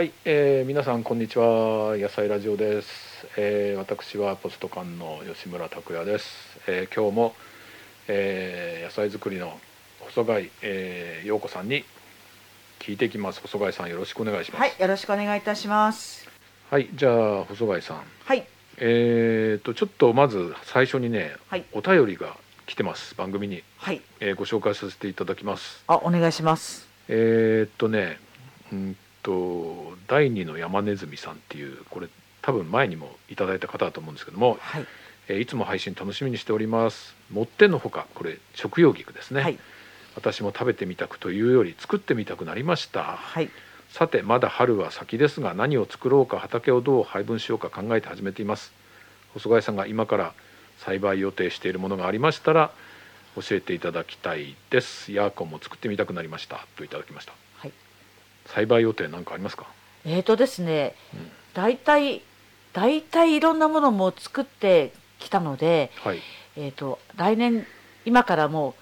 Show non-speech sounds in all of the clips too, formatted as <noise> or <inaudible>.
はい、えー、皆さんこんにちは。野菜ラジオです、えー、私はポスト館の吉村拓也です、えー、今日も、えー、野菜作りの細貝、えー、陽子さんに聞いていきます。細貝さんよろしくお願いします。はい、よろしくお願いいたします。はい、じゃあ細貝さん。はい、えー、とちょっとまず最初にねはい、お便りが来てます。番組に、はい、えー、ご紹介させていただきます。あ、お願いします。えー、っとねうんと第二の山ネズミさんっていうこれ多分前にもいただいた方だと思うんですけども、はい、えーいつも配信楽しみにしております。もってのほかこれ食用菊ですね、はい、私も食べてみたくというより作ってみたくなりました。はい、さてまだ春は先ですが何を作ろうか畑をどう配分しようか考えて始めています。細貝さんが今から栽培予定しているものがありましたら教えていただきたいです。ヤーコンも作ってみたくなりました。といただきました。はい。栽培予定なんかありますか？えーとですねうん、大体、大体いろんなものも作ってきたので、はい。えーと、来年、今からも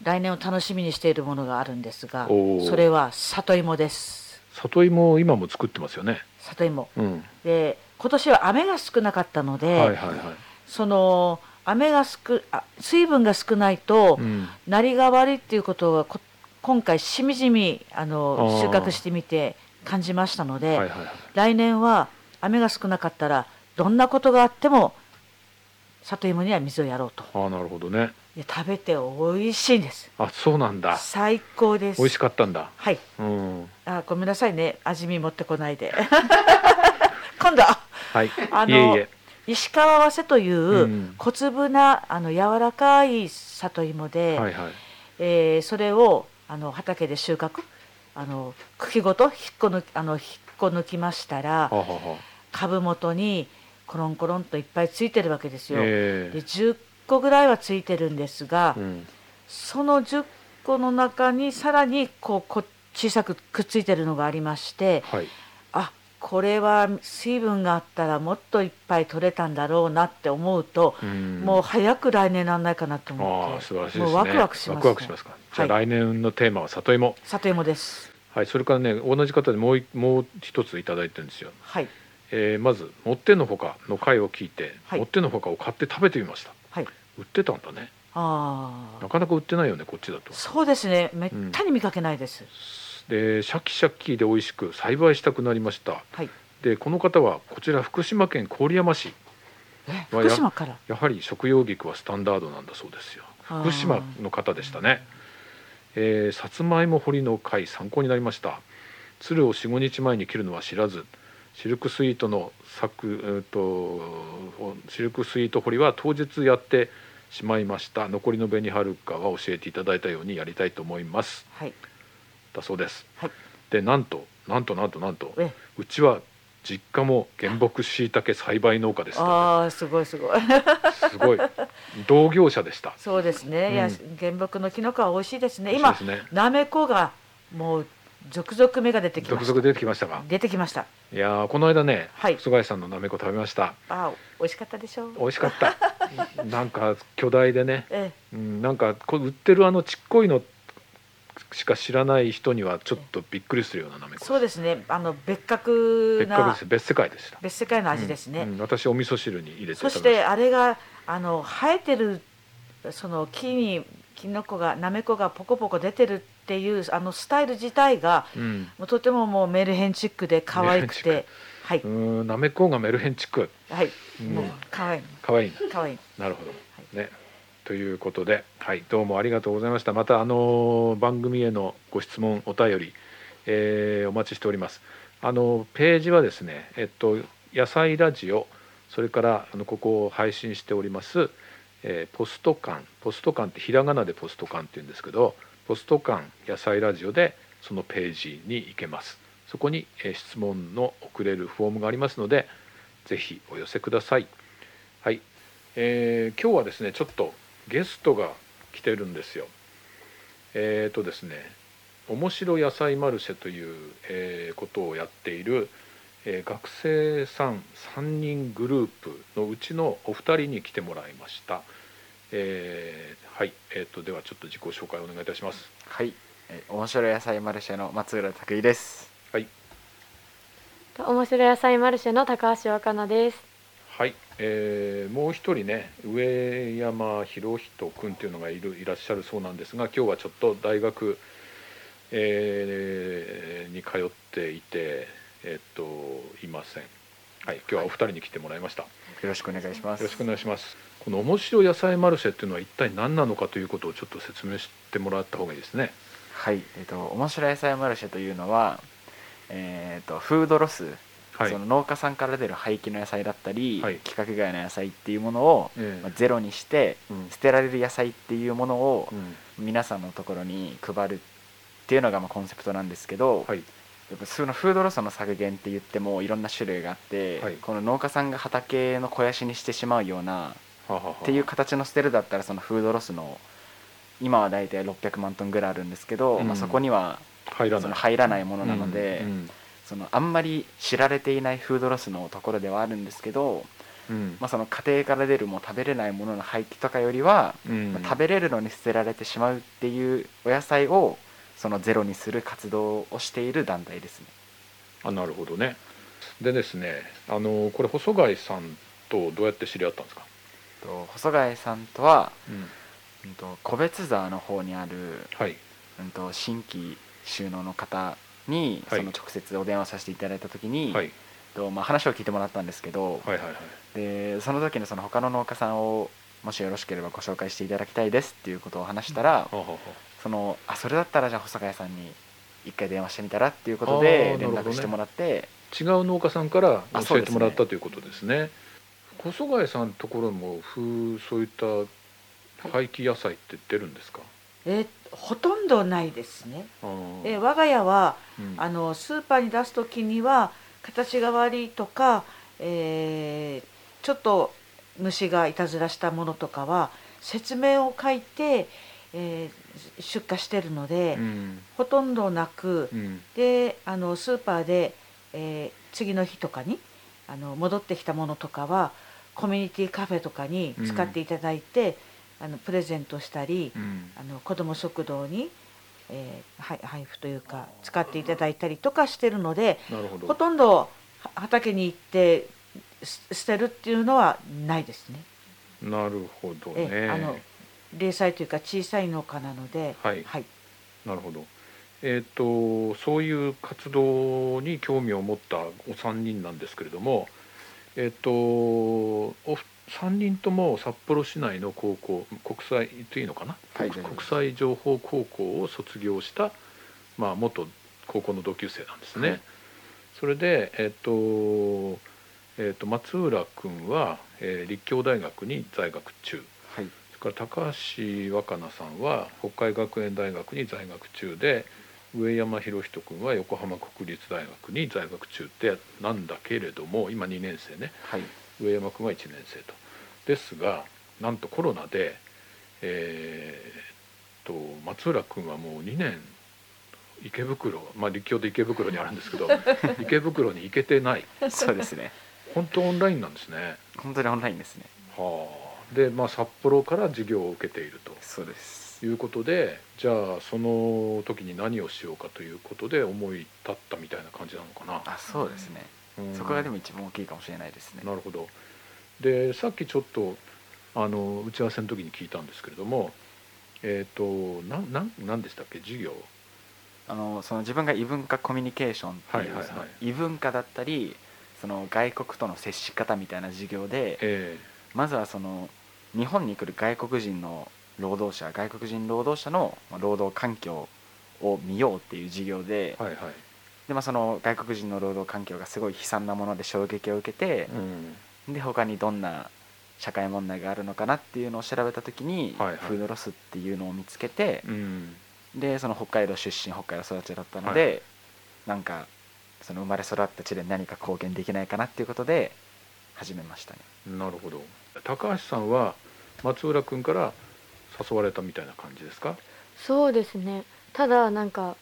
う、来年を楽しみにしているものがあるんですがそれは里芋です。里芋今も作ってますよね？里芋。うん。で、今年は雨が少なかったので、はいはいはい。その、雨が少あ水分が少ないと、うん。なりが悪いっていうことはこ今回しみじみあの収穫してみて感じましたので、はいはいはい。来年は雨が少なかったらどんなことがあっても里芋には水をやろうと。ああなるほどね。で食べて美味しいんです。あそうなんだ。最高です。美味しかったんだ。はい。うん。あごめんなさいね。味見持ってこないで。<laughs> 今度はい。あのいえいえ。石川わせといううん。小粒なあの柔らかい里芋で、はいはい。えーそれをあの畑で収穫？あの茎ごと引っこ抜きあの引っこ抜きましたら株元にコロンコロンといっぱいついてるわけですよ。えで10個ぐらいはついてるんですが、えうん。その10個の中にさらにこうこ小さくくっついてるのがありましてはい。あこれは水分があったらもっといっぱい取れたんだろうなって思うと、うん。もう早く来年なんないかなと思って素晴らしいですね。もうワクワクします、ね、ワクワクしますか。じゃあはい。来年のテーマは里芋。里芋です。はいそれからね同じ方でもういもう一ついただいてるんですよ。はい。えーまず「もってのほか」の回を聞いて、はい。もってのほかを買って食べてみました。はい。売ってたんだね。ああ。なかなか売ってないよねこっちだと。そうですね。めったに見かけないです。でシャキシャキで美味しく栽培したくなりました。はい。でこの方はこちら福島県郡山市。福島から？やはり食用菊はスタンダードなんだそうですよ。福島の方でしたね。えーさつまいも掘りの会参考になりました。鶴を45日前に切るのは知らず。シルクスイートの作、えー、とシルクスイート掘りは当日やってしまいました。残りの紅はるかは教えていただいたようにやりたいと思います。はい。だそうですはい。でなんとなんとなんとなんとえ、うちは実家も原木しいたけ栽培農家ですああ、すごいすごい。すごい同業者でしたそうですね。いやうん、原木のキノコは美味しいですね。今なめこがもう続々芽が出てきました。続々出てきましたが出てきました。いやーこの間ねはい菅井さんのなめこ食べましたああ、美味しかったでしょう。美味しかったなんか巨大でね、<laughs> えうん、なんかこう売ってるあのちっこいのしか知らない人にはちょっとびっくりするようななめえ、こそうですね。あの別格な別格です。別世界でした。別世界の味ですね。うん。うん。私お味噌汁に入れてそしてあれがあの生えてるその木にキノコがなめこがポコポコ出てるっていうあのスタイル自体がうん。もうとてももうメルヘンチックで可愛くて。はい。うーん。なめこがメルヘンチック。はい。うん。もう可愛い。かわい可愛い。なるほど、ね。ということで、はい、どうもありがとうございました。またあの番組へのご質問お便り、えーお待ちしております。あのページはですね、えっと野菜ラジオ、それからあのここを配信しております、えーポスト館、ポスト館ってひらがなでポスト館って言うんですけど、ポスト館野菜ラジオでそのページに行けます。そこに、えー質問の送れるフォームがありますので、ぜひお寄せください。はい、えー今日はですねちょっとゲストが来てるんですよ。えーとですね「面白野菜マルシェ」という、えーことをやっている、えー学生さん3人グループのうちのお二人に来てもらいました。えーはい、えー、とではちょっと自己紹介お願いいたします。はい、えー面白い野菜マルシェの松浦拓衣です。はい、面白野菜マルシェの高橋若菜です。はい、えーもう一人ね上山博人君っていうのがいるいらっしゃるそうなんですが今日はちょっと大学、えーに通っていてえっといません。はい今日はお二人に来てもらいました、よよろしくお願いします。ろしくお願いします。この面白野菜マルシェっていうのは一体何なのかということをちょっと説明してもらった方がいいですね。はい、えっ、と面白野菜マルシェというのは、えっ、とフードロス、はい。その農家さんから出る廃棄の野菜だったり、はい。規格外の野菜っていうものを、ええ。まあゼロにして、うん。捨てられる野菜っていうものをうん。皆さんのところに配るっていうのがまあコンセプトなんですけど、はい。やっぱそのフードロスの削減って言ってもいろんな種類があって、はい。この農家さんが畑の肥やしにしてしまうようなっていう形の捨てるだったらそのフードロスの今は大体600万トンぐらいあるんですけど、うん。まあ、そこには入らない。その入らないものなので、うんそのあんまり知られていないフードロスのところではあるんですけど、うん。まあ、その家庭から出るもう食べれないものの廃棄とかよりは、うん。まあ食べれるのに捨てられてしまうっていうお野菜をそのゼロにする活動をしている団体ですね。あなるほどね。でですねあのこれ細貝さんとどうやって知り合ったんですか、と細貝さんとは、うん。うん、と個別座の方にある、はい。うん、と新規収納の方にはい。その直接お電話させていただいた時に、はい。とまあ、話を聞いてもらったんですけど、はいはいはい。でその時にその他の農家さんをもしよろしければご紹介していただきたいですっていうことを話したら、はあはあはそのあそれだったらじゃあ細貝さんに一回電話してみたらっていうことで連絡してもらって、あ違う農家さんから教えてもらったということですね。細貝さんのところもふうそういった廃棄野菜って出るんですか、えほとんどないですね。え我が家はうん。あのスーパーに出す時には形が悪いとか、えーちょっと虫がいたずらしたものとかは説明を書いて、えー出荷してるので、うん。ほとんどなく、うん。であのスーパーで、えー次の日とかにあの戻ってきたものとかはコミュニティカフェとかに使っていただいて、あのプレゼントしたり、うん。あの子ども食堂に、えーはい配布というか使っていただいたりとかしてるのでなるほど。ほとんどは畑に行ってす捨てるっていうのはないですね。なるほどね。えあの零細というか小さい農家なので、はい。はい、なるほど。えっ、とそういう活動に興味を持ったお三人なんですけれどもえっ、とお三人とも札幌市内の高校国際というのかな、はい。国国際情報高校を卒業した、まあ、元高校の同級生なんですね。はい。それでえっ、とえっ、と松浦君は、えー立教大学に在学中。はい。それから高橋若菜さんは北海学園大学に在学中で上山博人君は横浜国立大学に在学中ってなんだけれども今2年生ね。はい上山君は1年生と。ですがなんとコロナでえーっと松浦君はもう2年池袋まあ立教で池袋にあるんですけど <laughs> 池袋に行けてない。そうですね。本当オンラインなんですね。本当にオンラインですね。はあ、で、まあ、札幌から授業を受けていると。そうです。いうことでじゃあその時に何をしようかということで思い立ったみたいな感じなのかな。あそうですね、うんそこがでも一番大きいかもしれないですね。なるほど。でさっきちょっとあの打ち合わせの時に聞いたんですけれどもえっ、となんなんなんでしたっけ？授業。あのその自分が異文化コミュニケーションっていう、はいはいはい。異文化だったりその外国との接し方みたいな授業でえまずはその日本に来る外国人の労働者外国人労働者のまあ労働環境を見ようっていう授業で,、ーはいはい、でまあ、その外国人の労働環境がすごい悲惨なもので衝撃を受けて、うん、で他にどんな社会問題があるのかなっていうのを調べた時に、はいはい。フードロスっていうのを見つけて、うん、でその北海道出身北海道育ちだったので、なんかその生まれ育った地で何か貢献できないかなっていうことで始めましたね。なるほど。高橋さんは松浦君から誘われたみたいな感じですか？そうですね。ただなんか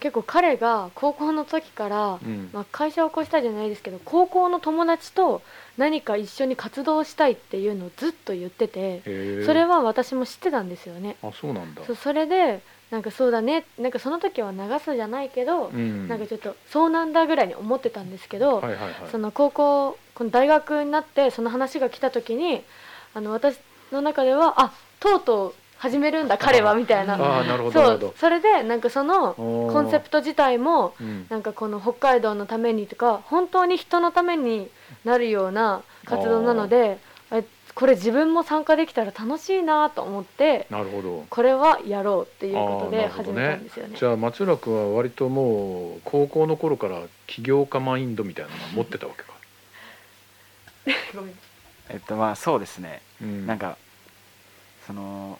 結構彼が高校の時から、うん。まあ、会社を起こしたじゃないですけど高校の友達と何か一緒に活動したいっていうのをずっと言っててそれは私も知ってたんですよね。あそうなんだ。それでなんかそうだねなんかその時は流すじゃないけど、うん。なんかちょっとそうなんだぐらいに思ってたんですけど、はいはいはい。その高校この大学になってその話が来た時にあの私の中ではあとうとう始めるんだ彼はみたいな。ああなるほどなそそれでなんかそのココンセプト自体もうん。なんかこの北海道のためにとか本当に人のためになるような活動なのでえこれ自分も参加できたら楽しいなと思ってなるほど。これはやろうっていうことで始めたんですよね。じゃあ松浦君は割ともう高校の頃から起業家マインドみたいなのを持ってたわけか、<laughs> ごめん。えっとまあそうですね。うん。なんかその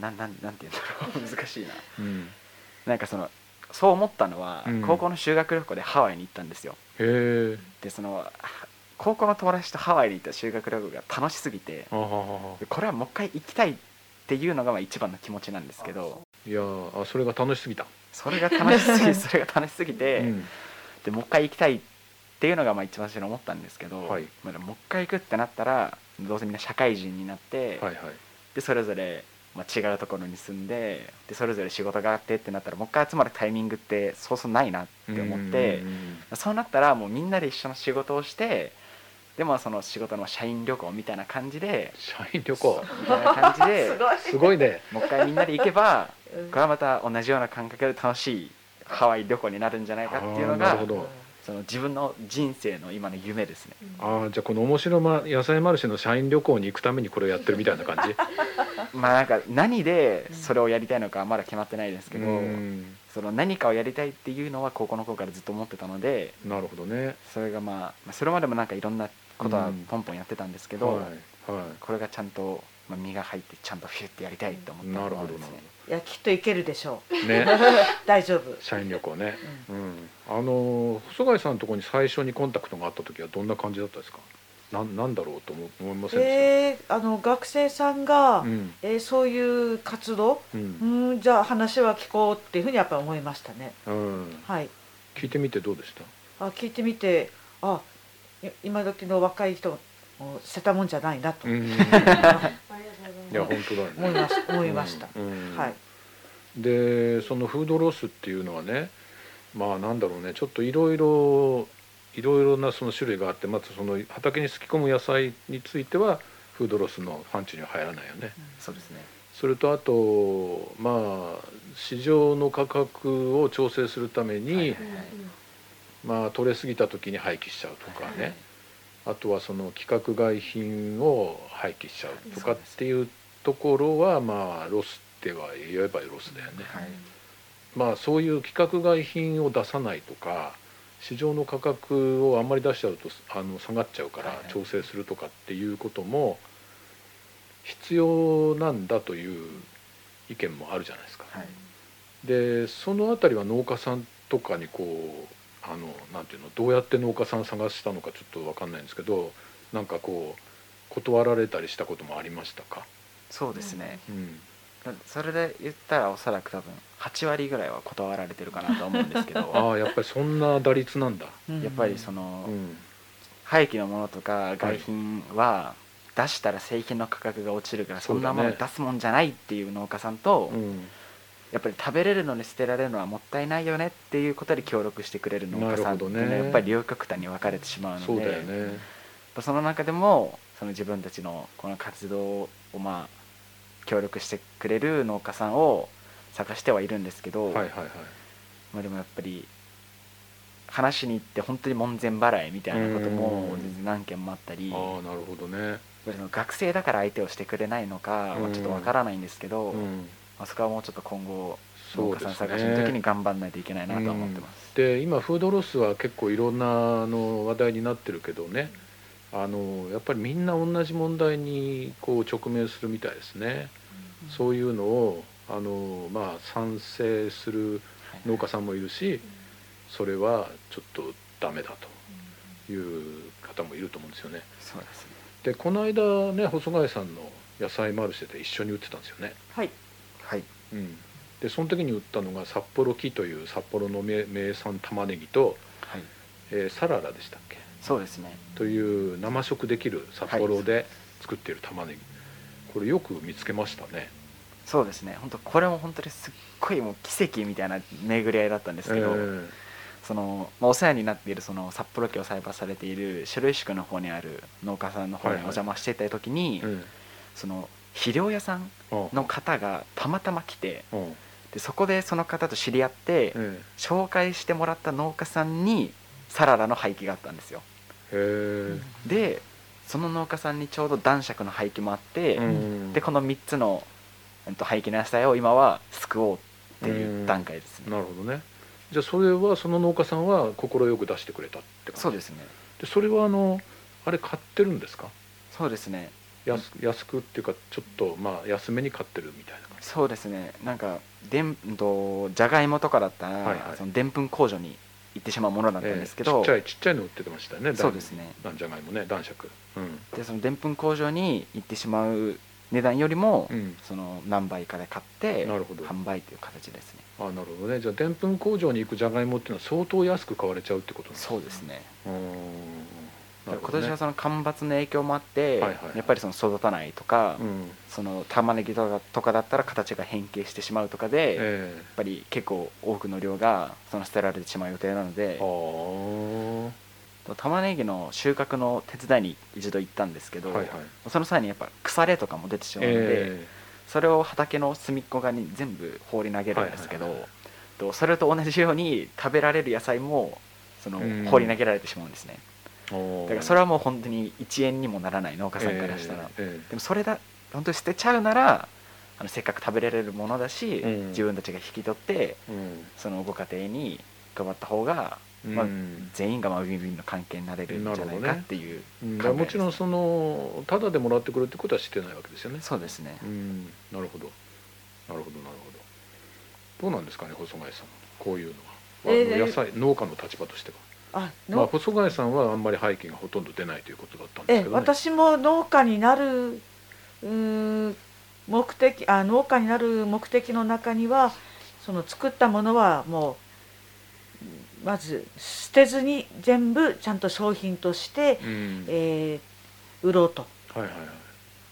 なんなんなんて言うんだろう。<laughs> 難しいな。うん、なんかそのそう思ったのは、うん。高校の修学旅行でハワイに行ったんですよ。へえでそのは高校の友達とハワイに行った修学旅行が楽しすぎてこれは <laughs> もう一回行きたいっていうのがまあ一番の気持ちなんですけどいやーあそれが楽しすぎた、それが楽しすぎそれが楽しすぎて、うん。でもう一回行きたいっていうのがまあ一番最初に思ったんですけど、はい。まあでももう一回行くってなったらどうせみんな社会人になって、はいはい。でそれぞれ、まあ、違うところに住んででそれぞれ仕事があってってなったらもう一回集まるタイミングってそうそうないなって思ってそうなったらもうみんなで一緒の仕事をしてでもその仕事の社員旅行みたいな感じで社員旅行？みたいな感じで <laughs> すごい。ね。もう一回みんなで行けばうん。これはまた同じような感覚で楽しいハワイ旅行になるんじゃないかっていうのあーなるがほどその自分の人生の今の夢ですね。ああじゃあこの面白ま野菜マルシェの社員旅行に行くためにこれをやってるみたいな感じ？<laughs> まあなんか何でそれをやりたいのかはまだ決まってないですけど、うん。その何かをやりたいっていうのは高校の頃からずっと思ってたのでなるほどね。それがまあまあそれまでもなんかいろんなことはうん。ポンポンやってたんですけど、はいはこれがちゃんと、まあ、身が入ってちゃんとフュッてやりたいって思ったいなるのがですね。ほどなるいやきっといけるでしょう。ね。<laughs> 大丈夫。社員旅行ね。うん。あの細貝さんのところに最初にコンタクトがあった時はどんな感じだったですか？なんなんだろうと思思いませんでしえー、あの学生さんが、たうん。えーそういう活動？ううんんじゃあ話は聞こうっていうふうにやっぱり思いましたね。うん。はい。聞いてみてどうでした？あ聞いてみてあい今時の若い人も捨てたもんじゃないなと、うん <laughs> いや本当だよね。思いました思いました、はい。でそのフードロスっていうのはねまあなんだろうねちょっといろいろいろいろなその種類があってまずその畑にすき込む野菜についてはフードロスの範疇には入らないよね。そうですね。それとあとまあ市場の価格を調整するために、はいはいはい。まあ取れすぎた時に廃棄しちゃうとかね、あとはその規格外品を廃棄しちゃうとかっていうところはまあロスっては言えばロスだよね。はいまあそういう規格外品を出さないとか市場の価格をあんまり出しちゃうとあの下がっちゃうから調整するとかっていうことも必要なんだという意見もあるじゃないですか。はいでそのあたりは農家さんとかにこうあのなんていうのどうやって農家さん探したのかちょっと分かんないんですけどなんかこう断られたりしたこともありましたか、そうですね、うん、それで言ったらおそらく多分8割ぐらいは断られてるかなと思うんですけど。<laughs> ああやっぱりそんな打率なんだ。うん。やっぱりその、うん。廃棄のものとか外品は出したら製品の価格が落ちるからそんなもの出すもんじゃないっていう農家さんと、うんやっぱり食べれるのに捨てられるのはもったいないよねっていうことで協力してくれる農家さんっていうのはやっぱり両極端に分かれてしまうのでね。その中でもその自分たちのこの活動をまあ協力してくれる農家さんを探してはいるんですけど、はいはいはい。まあ、でもやっぱり話に行って本当に門前払いみたいなこともうん全然何件もあったりああなるほどね。学生だから相手をしてくれないのかはちょっとわからないんですけど、うん、まあそこはもうちょっと今後農家さん探しの時にね。頑張んないといけないなとは思ってます。で今フードロスは結構いろんなあの話題になってるけどね。あのやっぱりみんな同じ問題にこう直面するみたいですね。そういうのをあのまあ賛成する農家さんもいるし、それはちょっとダメだという方もいると思うんですよね。そうですねでこの間ね細貝さんの野菜マルシェで一緒に売ってたんですよね。はいはいうん、でその時に売ったのが札幌木という札幌の名名産玉ねぎと、はい。えーサララでしたっけ？そうですね。という生食できる札幌で作っている玉ねぎ、これよく見つけましたね。そうですね。本当これも本当にすっごいもう奇跡みたいな巡り合いだったんですけど、えその、まあ、お世話になっているその札幌家を栽培されている白石区の方にある農家さんの方におはいはい邪魔していた時に、えうんその肥料屋さんあの方がたまたま来てう。んでそこでその方と知り合って、え紹介してもらった農家さんにサラダの廃棄があったんですよ。でその農家さんにちょうど男爵の廃棄もあって、えうん。でこの3つの、えっと、廃棄の野菜を今は救おうっていう段階ですね、なるほどね。じゃあそれはその農家さんは快く出してくれたってそうですね。でそれはあのあれ買ってるんですか？そうですね安安くっていうかちょっとまあ安めに買ってるみたいな感じ。そうですね。なんかでんとじゃがいもとかだったら、はいはい。そのでんぷん工場に行ってしまうものだったんですけど、ええちっちゃいちっちゃいの売ってましたよね。そうですね。なんじゃがいもね男爵。うん。でそのでんぷん工場に行ってしまう値段よりも、うん。その何倍かで買ってなるほど。販売という形ですね。あなるほどね。じゃあでんぷん工場に行くじゃがいもっていうのは相当安く買われちゃうってことなんですかそうですね。うーんなる今年はその干ばつの影響もあって、はいはいやっぱりその育たないとか、うん。その玉ねぎとかとかだったら形が変形してしまうとかで、やっえぱり結構多くの量がその捨てられてしまう予定なので。玉ねぎの収穫の手伝いに一度行ったんですけど、あはいはい。その際にやっぱ腐れとかも出てしまうので、えそれを畑の隅っこ側に全部放り投げるんですけど、はいはいはい。とそれと同じように食べられる野菜もそのうん。放り投げられてしまうんですね。えだからそれはもう本当に1円にもならない農家さんからしたら、ええでもそれだ本当に捨てちゃうならあのせっかく食べられるものだし、うん。自分たちが引き取ってえうん。そのご家庭に配った方が、まあうん全員がまあウィンウィンの関係になれるんじゃないかっていううん。だから考えですもちろんそのタダでもらってくるってことはしてないわけですよね。そうですね。うん。なるほど。なるほどなるほど。どうなんですかね細貝さん。こういうのは、えーあの野菜農家の立場としてはあまあ、の細貝さんはあんまり廃棄がほとんど出ないということだったんでえすけど、ね、私も農家になるうーん目的あ農家になる目的の中にはその作ったものはもうまず捨てずに全部ちゃんと商品として、うん。えー売ろうと。はいはいは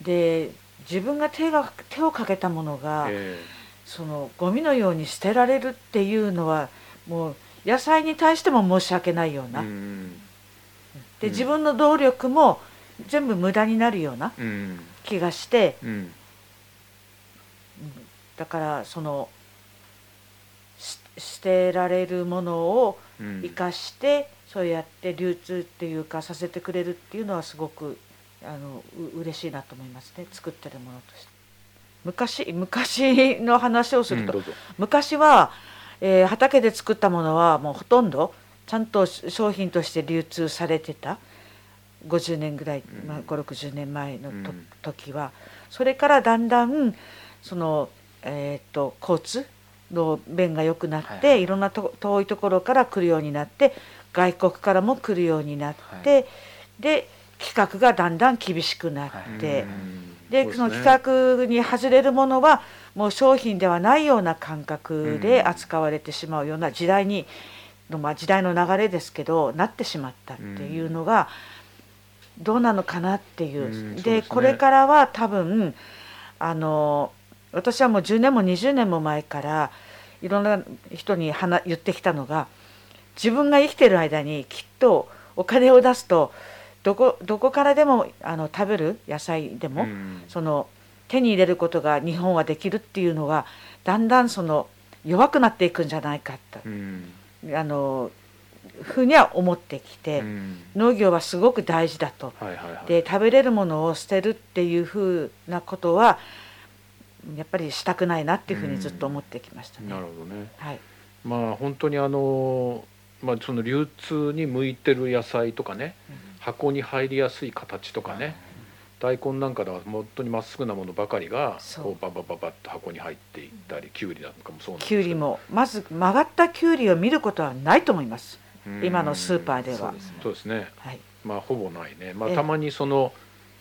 い。で自分が手が手をかけたものが、え。そのゴミのように捨てられるっていうのはもう野菜に対しても申し訳ないようえな、うんでうん。自分の動力も全部無駄になるようなうん。気がして。うん。だからそのし捨てられるものをうん。生かして、そうやって流通っていうかさせてくれるっていうのはすごくあのう嬉しいなと思いますね。作ってるものとして。昔昔の話をすると、うん昔は、えー畑で作ったものはもうほとんどちゃんと商品として流通されてた。50年ぐらい、うん。まあ、560年前のと、うん。時は。それからだんだんその、えー、と交通の便が良くなって、はいはい。いろんなと遠いところから来るようになって外国からも来るようになって、で規格がだんだん厳しくなって。うんでその規格に外れるものはもう商品ではないような感覚で扱われてしまうような時代にの、まあ、時代の流れですけどなってしまったっていうのがどうなのかなっていう。うんでね。これからは多分あの私はもう10年も20年も前からいろんな人に話言ってきたのが自分が生きてる間にきっとお金を出すとどこどこからでもあの食べる野菜でも、うん。その手に入れることが日本はできるっていうのがだんだんその弱くなっていくんじゃないかと、うん。あのふうには思ってきて、うん。農業はすごく大事だと。はいはいはい。で食べれるものを捨てるっていうふうなことはやっぱりしたくないなっていうふうにずっと思ってきましたね。なるほどね。はい、まあ本当にあのまあその流通に向いてる野菜とかね箱に入りやすい形とかね。大根なんかでは本当にまっすぐなものばかりがこうババババッと箱に入っていったりきゅうりなんかもそうなんですきゅうりもまず曲がったきゅうりを見ることはないと思います。うん。今のスーパーでは。そうですね。はい、まあほぼないね。まあええ。たまにその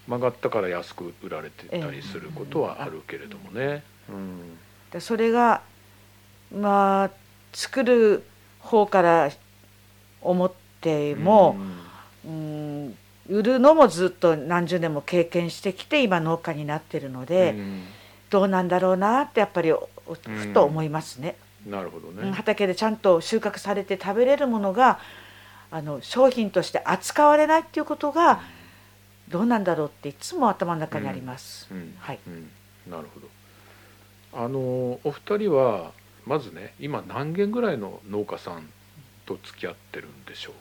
曲がったから安く売られてたりすることはあるけれどもね。うん。でそれがまあ作る方から思っても、うん、売るのもずっと何十年も経験してきて今農家になってるので、うんどうなんだろうなってやっぱりふと思いますね。なるほどうんね。畑でちゃんと収穫されて食べれるものがあの商品として扱われないっていうことがどうなんだろうっていつも頭の中にあります。うんはいうんなるほど。あのお二人はまずね今何軒ぐらいの農家さんと付き合ってるんでしょ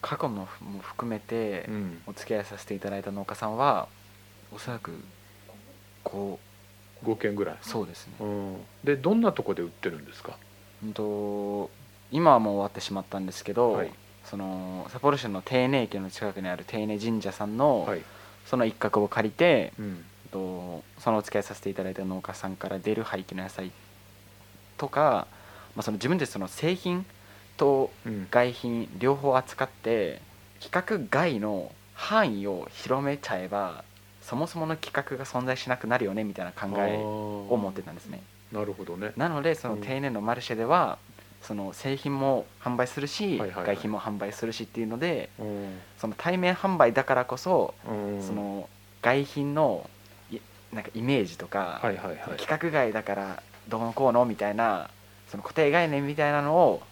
過去のも含めて。お付き合いさせていただいた農家さんはおそらくこ5軒ぐらい。うそうですねうん。でどんなとこで売ってるんですか？うんと今はもう終わってしまったんですけど、はいその札幌市の丁寧駅の近くにある丁寧神社さんの、はい。その一角を借りて、うん。とそのお付き合いさせていただいた農家さんから出る廃棄の野菜とか、まあ、その自分でその製品とうん。外品両方扱って規格外の範囲を広めちゃえばそもそもの規格が存在しなくなるよねみたいな考えを持ってたんですねなるほどね。なのでそのうん丁寧のマルシェではその製品も販売するし、外品も販売するしっていうのでうん。その対面販売だからこそ、うんその外品のいなんかイメージとか。規格外だからどうのこうのみたいなその固定概念みたいなのを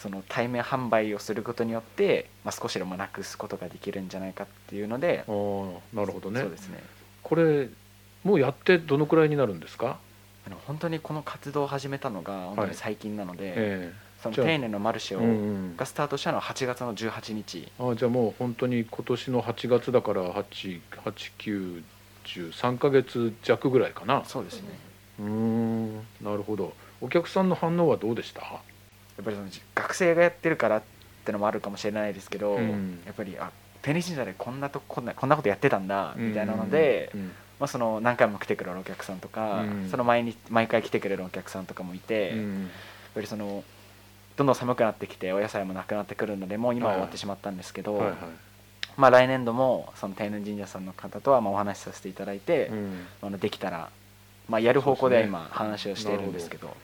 その対面販売をすることによって、まあ、少しでもなくすことができるんじゃないかっていうのであーなるほどね。そう。ですね。これもうやってどのくらいになるんですか？あの本当にこの活動を始めたのが本当に最近なので、えじゃあその丁寧のマルシェを、えうんうん。がスタートしたのは8月の18日。あじゃあもう本当に今年の8月だから88910ヶ月弱ぐらいかな。そうですね。うーんなるほど。お客さんの反応はどうでした？やっぱりその学生がやってるからってのもあるかもしれないですけど、うん。やっぱりあテニス神社でこんなとこんなこんなことやってたんだみたいなので、うん。まあ、その何回も来てくれるお客さんとか、うん。その毎日毎回来てくれるお客さんとかもいて、やっうんぱりそのどんどん寒くなってきてお野菜もなくなってくるのでもう今は終わってしまったんですけど、はい。はい。まあ、来年度もその天然神社さんの方とはまあお話しさせていただいて、うん。あのできたら、まあ、やる方向で今話をしているんですけど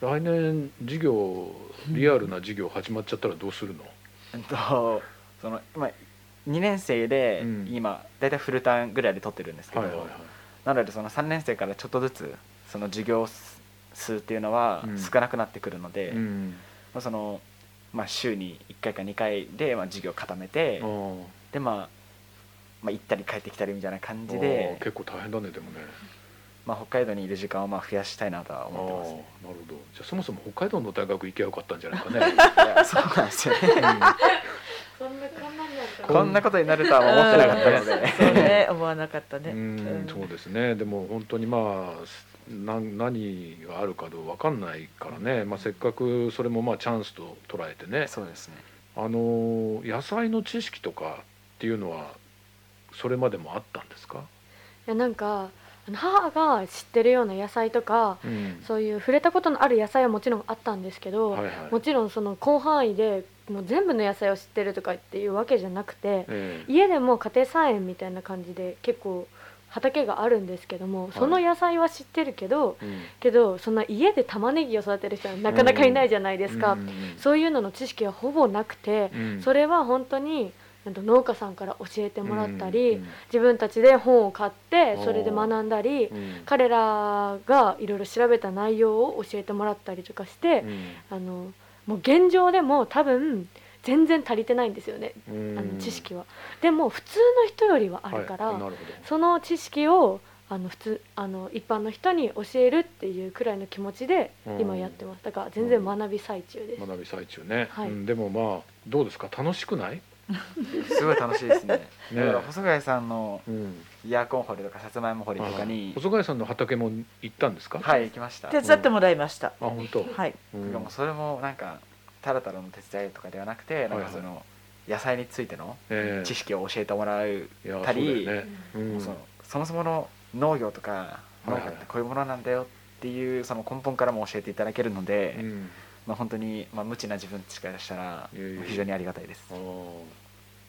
来年事業リアルな事業始まっちゃったらどうするの？えっとその今2年生でうん。今大体フルターンぐらいで取ってるんですけど、はいはいはい。なのでその3年生からちょっとずつその授業数っていうのはうん。少なくなってくるので、うん。まあ、そのまあ、週に1回か2回でまあ授業固めて、でまあ、まあ行ったり帰ってきたりみたいな感じあでー、結構大変だねでもねまあ、北海道にいる時間をまあ増やしたいなとは思ってます。ね。なるほど。じゃあそもそも北海道の大学行けばよかったんじゃないかね。<laughs> いやそうなんですよね。<laughs> こんなことになるとは思ってなかったので、<laughs> そうね思わなかったね。うんうん。そうですね。でも本当にまあな何があるかどう分かんないからね、まあ、せっかくそれもまあチャンスと捉えてね。そうですね。あの野菜の知識とかっていうのはそれまでもあったんですか、いやなんか母が知ってるような野菜とかうん。そういう触れたことのある野菜はもちろんあったんですけど、はいはい。もちろんその広範囲でもう全部の野菜を知ってるとかっていうわけじゃなくてええ。家でも家庭菜園みたいな感じで結構畑があるんですけどもその野菜は知ってるけど、うん。けどそんな家で玉ねぎを育てる人はなかなかいないじゃないですか、うんうん。そういうのの知識はほぼなくて、うん。それは本当に農家さんから教えてもらったり、うん自分たちで本を買ってそれで学んだり、うん。彼らがいろいろ調べた内容を教えてもらったりとかして、あのもう現状でも多分全然足りてないんですよね、うん。あの知識は。でも普通の人よりはあるから、はい。その知識をあの普通あの一般の人に教えるっていうくらいの気持ちで今やってます。だから全然学び最中です、学び最中ね、はい。うん。でもまあどうですか？楽しくない、すごい楽しいですね。ね。だから細貝さんのうん、イヤーコン掘りとかさつまいも掘りとかに細貝さんの畑も行ったんですか？はい行きました。手伝ってもらいました。あ本当、はい。うん。でもそれもなんかただただの手伝いとかではなくてなんかその野菜についてのええ。知識を教えてもらうたりそうだよね、うん。そのそもそもの農業とか農家ってこういうものなんだよっていうその根本からも教えていただけるので、うんまあ、本当に、まあ、無知な自分ちからしたら非常にありがたいです。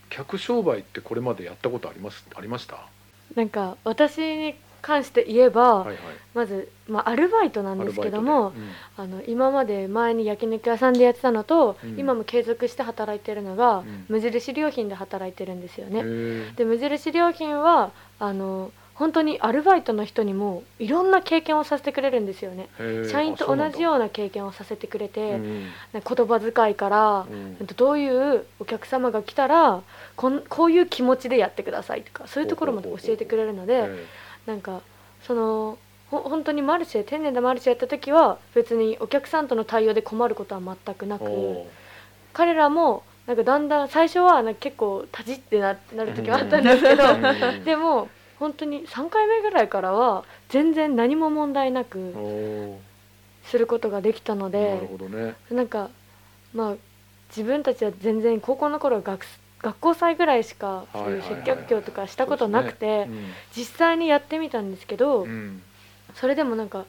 客商売ってこれまでやったことあります？ありました？なんか私関して言えば、はいはい。まず、まあ、アルバイトなんですけども、アルバイトで。あの今まで前に焼肉屋さんでやってたのと、うん。今も継続して働いてるのが、うん。無印良品で働いてるんですようんね。へで無印良品はあの本当にアルバイトの人にもいろんな経験をさせてくれるんですよね。社員と同じよあうな経験をさせてくれて、そうなん言葉遣いから、うん。どういうお客様が来たらこんこういう気持ちでやってくださいとかそういうところまで教えてくれるのでへなんかそのほ本当にマルシェ天然でマルシェやった時は別にお客さんとの対応で困ることは全くなく彼らもなんかだんだん最初はなんか結構たじってななる時はあったんですけどーでも本当に3回目ぐらいからは全然何も問題なくおすることができたのーなるでほどね。なんかまあ自分たちは全然高校の頃は学学校祭ぐらいしかそういう接客業とかしたことなくて実際にやってみたんですけど、うんうん。それでもなんか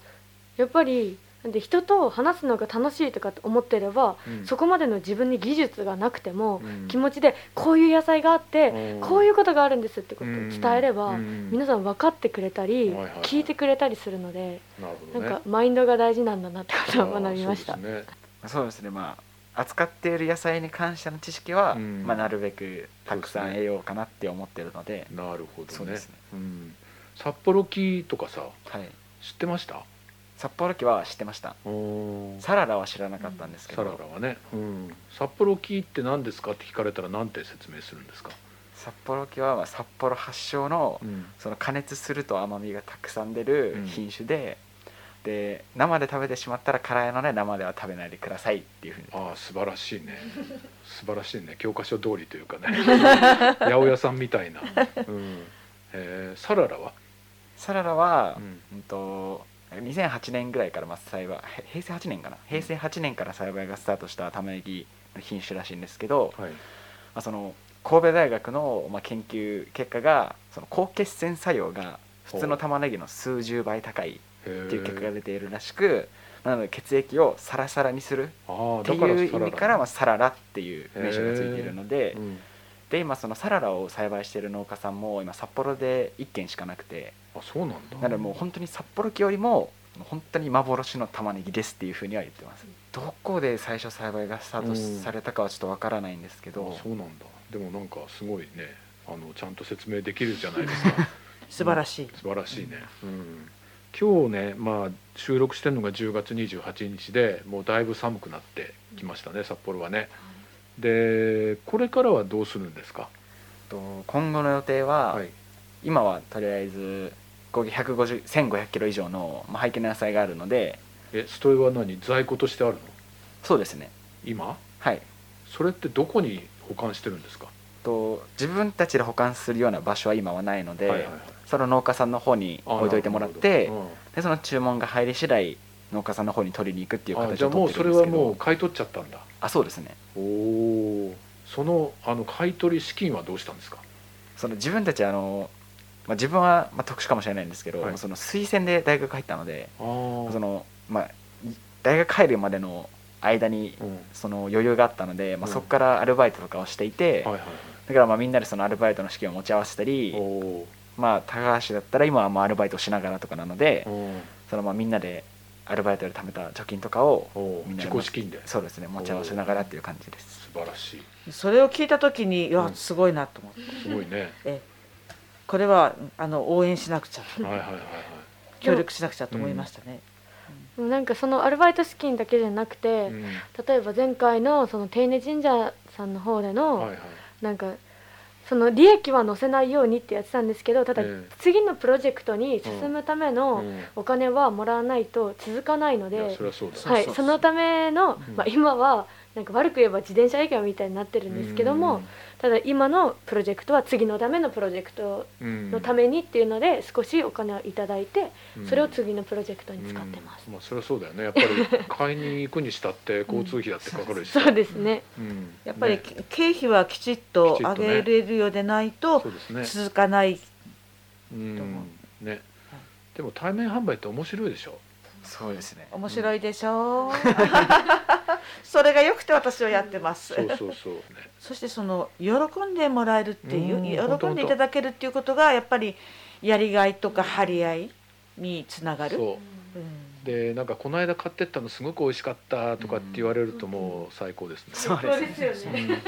やっぱりで人と話すのが楽しいとかって思ってれば、うん。そこまでの自分に技術がなくても、うん。気持ちでこういう野菜があって、うんこういうことがあるんですってことを伝えれば、うん。皆さん分かってくれたり、はいはいはい。聞いてくれたりするので、なね。なんかマインドが大事なんだなってことを学びました。そうですね。そうですね。まあ扱っている野菜に関しての知識は、うん。まあ、なるべくたくさん得ようかなって思ってるので。なるほどね。そうですね。うん。札幌キとかさはい。知ってました？札幌機は知ってました。サララは知らなかったんですけサど、ララはね、うん、札幌キって何ですかって聞かれたら何て説明するんですか、札幌機はまあ札幌発祥のうん。その加熱すると甘みがたくさん出るうん。品種で、で生で食べてしまったら辛いので生では食べないでくださいっていうふうに。ああ素晴らしいね。素晴らしいね。教科書通りというかね。<laughs> 八百屋さんみたいな、うん。えー。サララは、サララはう、ん。うんと2008年ぐらいからまあ栽培へ平成8年かな？平成8年から栽培がスタートした玉ねぎの品種らしいんですけど、はい。まあ、その神戸大学のまあ研究結果がその高血栓作用が普通の玉ねぎの数十倍高いっていう結果が出ているらしく、なので血液をサラサラにするっていう意味からまあサララっていう名称がついているので、うんで今そのサララを栽培している農家さんも今札幌で1軒しかなくて。あそうなんだ。なのでもう本当に札幌機よりも本当に幻の玉ねぎですっていうふうには言ってます。どこで最初栽培がスタートうん。されたかはちょっとわからないんですけど。あそうなんだ。でもなんかすごいねあのちゃんと説明できるじゃないですか。<laughs> 素晴らしい。素晴らしいね、うん、今日ねまあ収録してるのが10月28日でもうだいぶ寒くなってきましたね札幌はねでこれからはどうするんですか？と今後の予定は、はい。今はとりあえず合計150 1500キロ以上の、まあ、廃棄の野菜があるのでえストエは何？在庫としてあるの？そうですね。今？はい。それってどこに保管してるんですか、と自分たちで保管するような場所は今はないので、はいはいはい。その農家さんの方にあ置いといてもらってなるほでその注文が入り次第農家さんの方に取りに行くっていう形を取ってじゃあもうそれるんですけど。はもう買い取っちゃったんだあそうですね。おおそのあの買い取り資金はどうしたんですか？その自分たちあの、まあ、自分は、まあ、特殊かもしれないんですけど、はい。その推薦で大学入ったのでその、まあ、い大学入るまでの間にうん。その余裕があったので、まあ、うん。そこからアルバイトとかをしていて、はいはいはい。だからまあみんなでそのアルバイトの資金を持ち合わせたりまあ高橋だったら今はまあアルバイトをしながらとかなのでそのまあみんなでアルバイトで貯めた貯金とかを自己資金で。そうですね持ち合わせながらっていう感じです。素晴らしい。それを聞いた時にいやうん。すごいなと思って、すごいね。えこれはあの応援しなくちゃはいはいはいはい。協力しなくちゃと思いましたね。なんかそのアルバイト資金だけじゃなくて、うん。例えば前回のその手稲神社さんの方での、はいはい。なんかその利益は載せないようにってやってたんですけどただええ。次のプロジェクトに進むためのうん。お金はもらわないと続かないのでそのための、うん。まあ、今はなんか悪く言えば自転車営業みたいになってるんですけども、ただ今のプロジェクトは次のためのプロジェクトうんのためにっていうので少しお金をいただいてうん。それを次のプロジェクトに使ってます。うん。まあそれはそうだよね。やっぱり買いに行くにしたって交通費だってかかるしさ。そうですね。うん。やっぱりね。経費はきちっと上げれるようでないとそうですね。続かない。う。ん。と思ね。でも対面販売って面白いでしょ。そうですね。面白いでしょう。それが良くて私はやってます。そうそうそう。ね <laughs> そしてその喜んでもらえるっていう、喜んでいただけるっていうことがやっぱりやりがいとか張り合いにつながる。そう。うん。でなんかこの間買ってったのすごく美味しかったとかって言われるともう最高ですね。そうそうですですよね。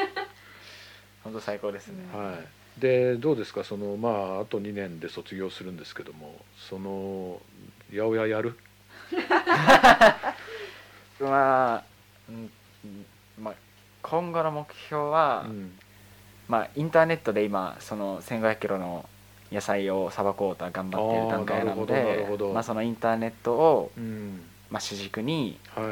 <laughs> 本当最高ですね、はい、でどうですか？そのまああと2年で卒業するんですけどもその八百屋やる？<laughs> まあ、うんうんまあ、今後の目標は、うん。まあ、インターネットで今その1500キロの野菜をさばこうと頑張っている段階なのでまあそのインターネットを、うん。まあ、主軸に、はい、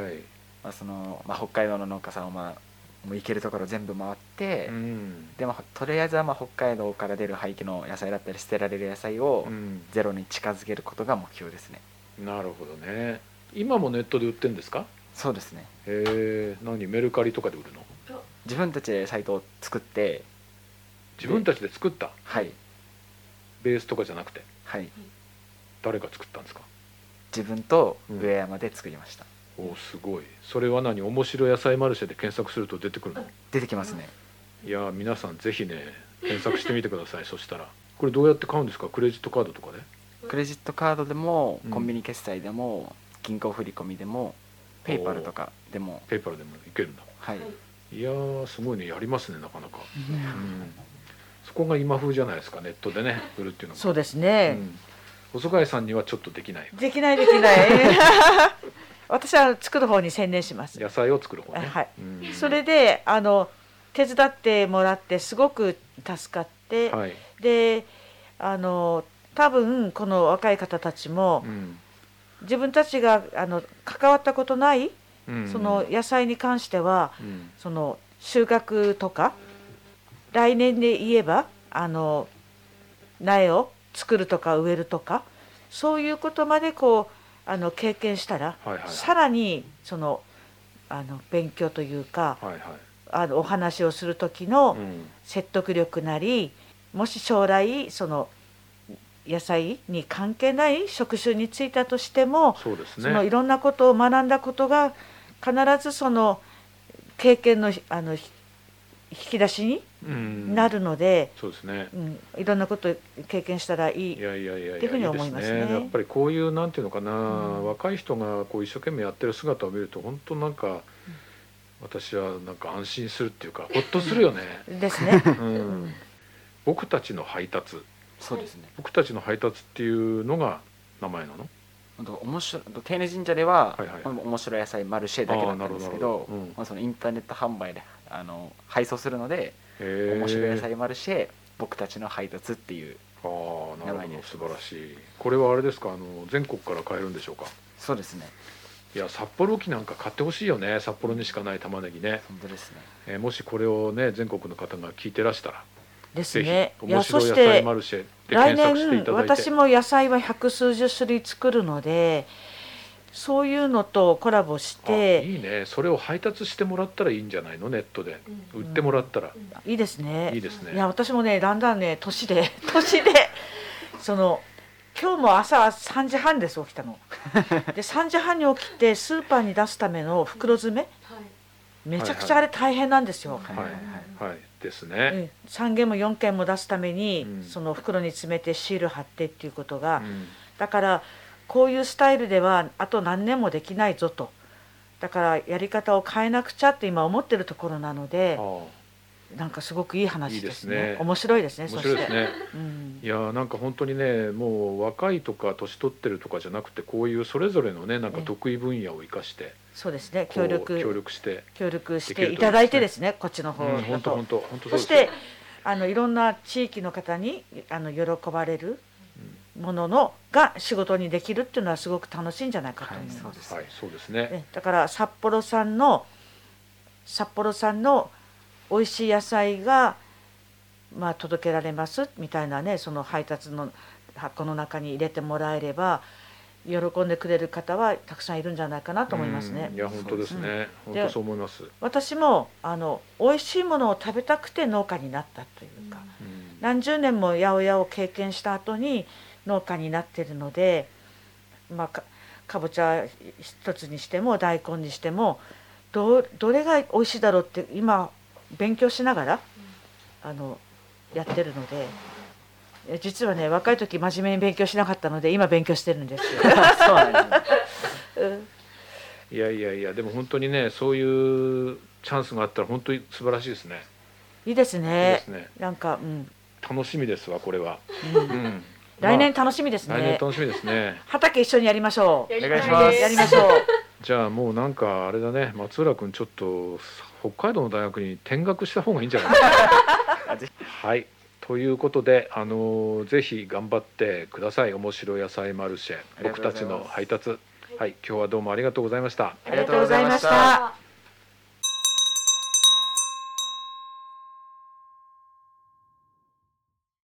まあそのまあ、北海道の農家さんを、まあ、もう行けるところ全部回って、うん。でもとりあえずはまあ北海道から出る廃棄の野菜だったり捨てられる野菜をうん。ゼロに近づけることが目標ですね。なるほどね。今もネットで売ってんですか？そうですね。へえ何？メルカリとかで売るの？自分たちでサイトを作って。自分たちで作った？はい。ベースとかじゃなくて？はい。誰が作ったんですか？自分とうん。上山で作りました、おおすごい。それは何？面白野菜マルシェで検索すると出てくるの？出てきますね。いや皆さんぜひね検索してみてください <laughs> そしたら。これどうやって買うんですか？クレジットカードとかで？クレジットカードでもうん。コンビニ決済でも銀行振り込みでもペイパルとかでも。ペーパルでもいけるんだ。はい。いやーすごいねやりますねなかなか、うん、そこが今風じゃないですかネットでね売るっていうのが。そうですうね。ん、細貝さんにはちょっとできない。できないできない。<laughs> 私は作る方に専念します。野菜を作る方ね、はい。うん。それであの手伝ってもらってすごく助かって、はい、であの多分この若い方たちもうん自分たちがあの関わったことないうん。その野菜に関してはうん。その収穫とか来年で言えばあの苗を作るとか植えるとかそういうことまでこうあの経験したら、はいはいはい。さらにそのあの勉強というかはいはい。あのお話をする時のうん。説得力なりもし将来その野菜に関係ない職種に就いたとしてもそうですそのいねろんなことを学んだことが必ずその経験のあのひ引き出しにうん。なるので、そうですね。うんいろんなことを経験したらいいいやいやいやっていうふうに思いますね。やっぱりこういうなんていうのかな、ん。若い人がこう一生懸命やってる姿を見ると本当なんか、私はなんか安心するっていうかほっとするよね、ですね。うん、僕たちの配達そうですね。僕たちの配達っていうのが名前なの？面白い丁寧神社では、はいはい。面白い野菜マルシェだけだったんですけどうん。まあ、そのインターネット販売であの配送するので面白い野菜マルシェ僕たちの配達っていう名前に素晴らしい。これはあれですか？あの全国から買えるんでしょうか？そうですね。いや札幌機なんか買ってほしいよね。札幌にしかない玉ねぎね、本当ですね。えーもしこれをね全国の方が聞いてらしたらですね。いや面白い野そして菜マルシェで来検索してい年ただいて。私も野菜は百数十種類作るのでそういうのとコラボしあていいね。それを配達してもらったらいいんじゃないの？ネットで。売ってもらったら。いいですね。いいですね。いや私もねだんだんね年で <laughs> 年でその今日も朝3時半です起きたの。で3時半に起きてスーパーに出すための袋詰めめちゃくちゃあれ大変なんですよ。はいはいはい。はいですうね、ん、3軒も4軒も出すために、うん。その袋に詰めてシール貼ってっていうことが、うん。だからこういうスタイルではあと何年もできないぞと。だからやり方を変えなくちゃって今思ってるところなのであなんかすごくいい話ですね。いいですね。面白いですねあ面白いですね。そして、うん。いやーなんか本当にねもう若いとか年取ってるとかじゃなくてこういうそれぞれのねなんか得意分野を生かしてそうですね。協力協力して。協力していただいてですねこっちの方だと、当本当本当そしてあのいろんな地域の方にあの喜ばれるもののが仕事にできるっていうのはすごく楽しいんじゃないかと思います。はいそうです。はいそうですね。ねだから札幌産の札幌産の美味しい野菜が、まあ、届けられますみたいなねその配達の箱の中に入れてもらえれば喜んでくれる方はたくさんいるんじゃないかなと思いますね。うんい。や本当ですね。うん本当そう思います、私もあの美味しいものを食べたくて農家になったというか、うん。何十年も八百屋を経験した後に農家になってるので、まあ、かかぼちゃ一つにしても大根にしてもどどれが美味しいだろうって今勉強しながらあのやってるのでえ実はね若い時真面目に勉強しなかったので今勉強してるんですよ。<laughs> そうなんですねうんいやいやいやでも本当にねそういうチャンスがあったら本当に素晴らしいですね。いいですいいでねす。ね。なんか、うん、楽しみですわこれは。うんうん。来年ま楽しみですあ来年ね。楽しみですね。畑一緒にやりましょう。お願いしますやりましょう。じゃあもうなんかあれだね松浦君ちょっと北海道の大学に転学した方がいいんじゃない？あ <laughs> ぜはいということであのぜひ頑張ってください。面白い野菜マルシェ。僕たちの配達。はい。今日はどうもありがとうございました。ありがとうございました